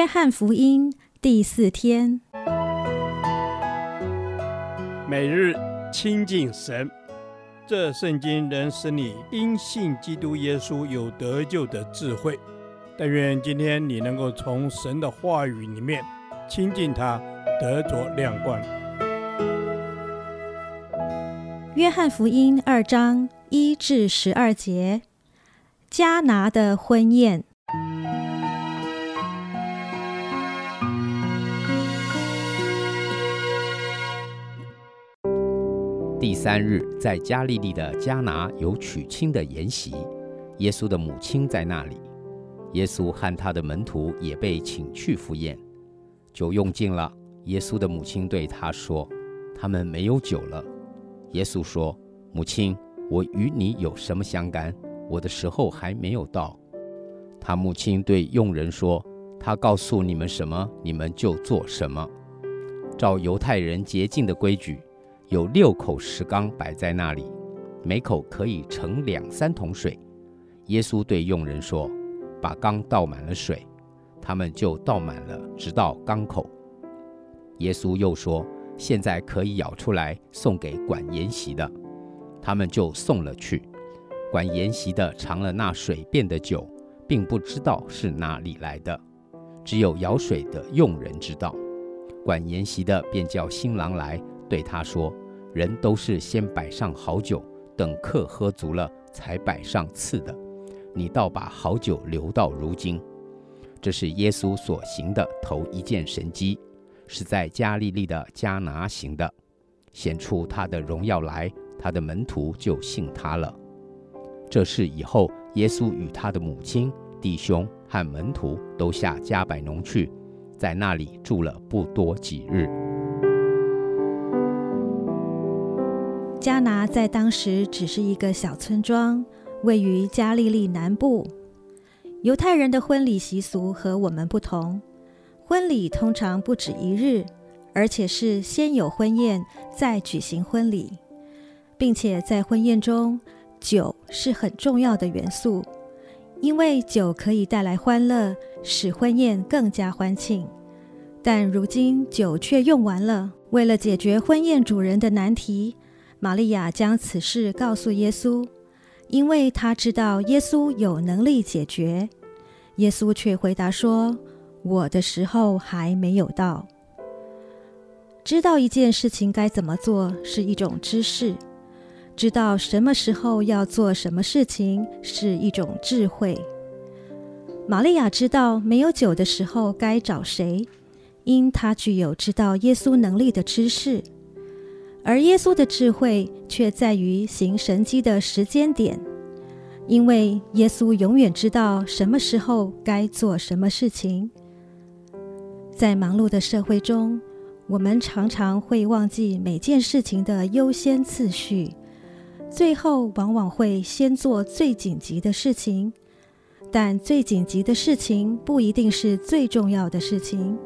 约翰福音第四天，每日亲近神，这圣经能使你因信基督耶稣有得救的智慧。但愿今天你能够从神的话语里面亲近他，得着亮光。约翰福音二章一至十二节，迦拿的婚宴。第三日，在加利利的迦拿有娶亲的筵席，耶稣的母亲在那里。耶稣和他的门徒也被请去赴宴，酒用尽了。耶稣的母亲对他说：“他们没有酒了。”耶稣说：“母亲，我与你有什么相干？我的时候还没有到。”他母亲对佣人说：“他告诉你们什么，你们就做什么。”照犹太人洁净的规矩。有六口石缸摆在那里，每口可以盛两三桶水。耶稣对佣人说：“把缸倒满了水。”他们就倒满了，直到缸口。耶稣又说：“现在可以舀出来，送给管筵席的。”他们就送了去。管筵席的尝了那水变的酒，并不知道是哪里来的，只有舀水的佣人知道。管筵席的便叫新郎来。对他说：“人都是先摆上好酒，等客喝足了，才摆上次的。你倒把好酒留到如今。”这是耶稣所行的头一件神迹，是在加利利的迦拿行的，显出他的荣耀来，他的门徒就信他了。这事以后，耶稣与他的母亲、弟兄和门徒都下迦百农去，在那里住了不多几日。迦拿在当时只是一个小村庄，位于加利利南部。犹太人的婚礼习俗和我们不同，婚礼通常不止一日，而且是先有婚宴，再举行婚礼，并且在婚宴中，酒是很重要的元素，因为酒可以带来欢乐，使婚宴更加欢庆。但如今酒却用完了，为了解决婚宴主人的难题。玛利亚将此事告诉耶稣，因为她知道耶稣有能力解决。耶稣却回答说：“我的时候还没有到。”知道一件事情该怎么做是一种知识，知道什么时候要做什么事情是一种智慧。玛利亚知道没有酒的时候该找谁，因她具有知道耶稣能力的知识。而耶稣的智慧却在于行神迹的时间点，因为耶稣永远知道什么时候该做什么事情。在忙碌的社会中，我们常常会忘记每件事情的优先次序，最后往往会先做最紧急的事情，但最紧急的事情不一定是最重要的事情。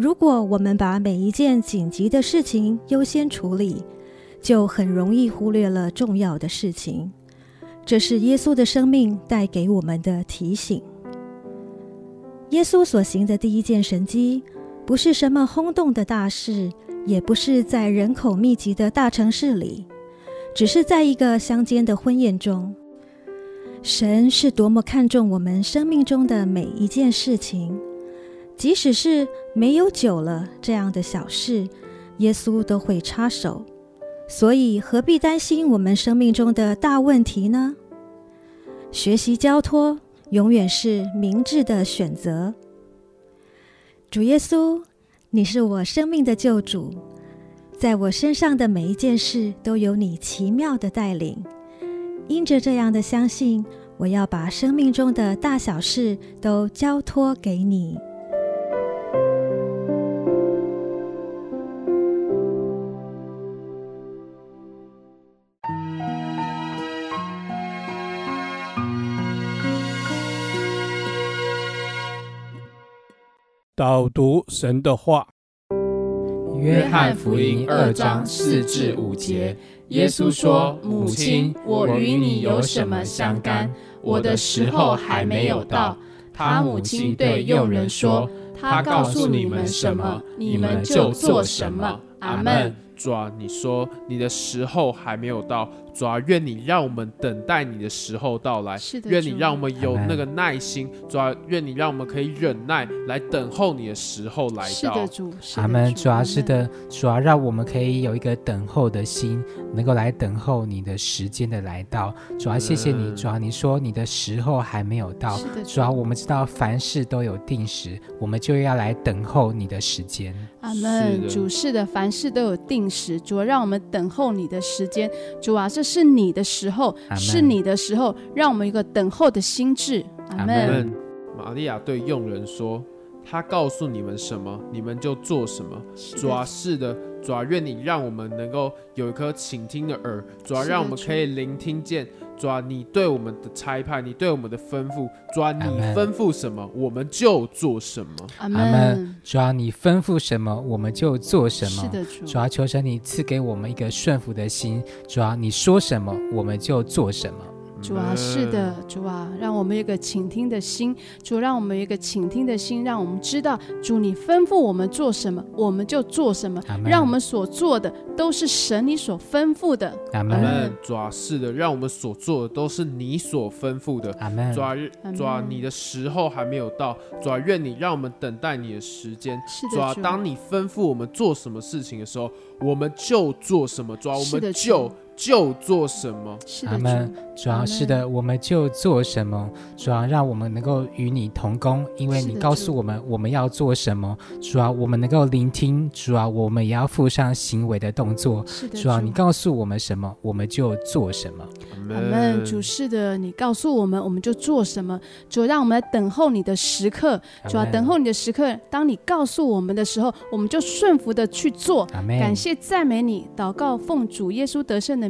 如果我们把每一件紧急的事情优先处理，就很容易忽略了重要的事情。这是耶稣的生命带给我们的提醒。耶稣所行的第一件神迹，不是什么轰动的大事，也不是在人口密集的大城市里，只是在一个乡间的婚宴中。神是多么看重我们生命中的每一件事情。即使是没有酒了这样的小事，耶稣都会插手。所以何必担心我们生命中的大问题呢？学习交托，永远是明智的选择。主耶稣，你是我生命的救主，在我身上的每一件事都有你奇妙的带领。因着这样的相信，我要把生命中的大小事都交托给你。导读神的话，约翰福音二章四至五节，耶稣说：“母亲，我与你有什么相干？我的时候还没有到。”他母亲对佣人说：“他告诉你们什么，你们就做什么。阿门。主啊，你说你的时候还没有到。主啊，愿你让我们等待你的时候到来。是的，愿你让我们有那个耐心。主啊，愿你让我们可以忍耐来等候你的时候来到。是的，主。阿门。主啊，是的，主啊，让我们可以有一个等候的心，能够来等候你的时间的来到。主啊，谢谢你。主啊，你说你的时候还没有到。是的，主啊，我们知道凡事都有定时，我们就要来等候你的时间。阿门。主是的，凡事都有定时。主啊，让我们等候你的时间。主啊，这是你的时候，是你的时候，让我们一个等候的心智。阿门。玛利亚对佣人说：“他告诉你们什么，你们就做什么。”主啊，是的，主啊，愿你让我们能够有一颗倾听的耳，主啊，让我们可以聆听见。主啊，你对我们的差派，你对我们的吩咐，主啊，你吩咐什么，我们就做什么。阿门。主啊，你吩咐什么，我们就做什么。是的，主。主啊，求神你赐给我们一个顺服的心。主啊，你说什么，我们就做什么。主啊，是的，主啊，让我们有一个倾听的心。主，让我们有一个倾听的心，让我们知道，主你吩咐我们做什么，我们就做什么。让我们所做的都是神你所吩咐的。阿门。主啊，是的，让我们所做的都是你所吩咐的。阿门。主啊，主啊，你的时候还没有到。主啊，愿你让我们等待你的时间。是的，主啊，当你吩咐我们做什么事情的时候，我们就做什么。主啊，我们就。就做什么？阿门。主要是的，我们就做什么。主要让我们能够与你同工，因为你告诉我们我们要做什么。主要我们能够聆听，主要我们也要附上行为的动作。主要你告诉我们什么，我们就做什么。阿门。主是的，你告诉我们，我们就做什么。主让我们来等候你的时刻。主要等候你的时刻，当你告诉我们的时候，我们就顺服的去做。阿门。感谢赞美你，祷告奉主耶稣得胜的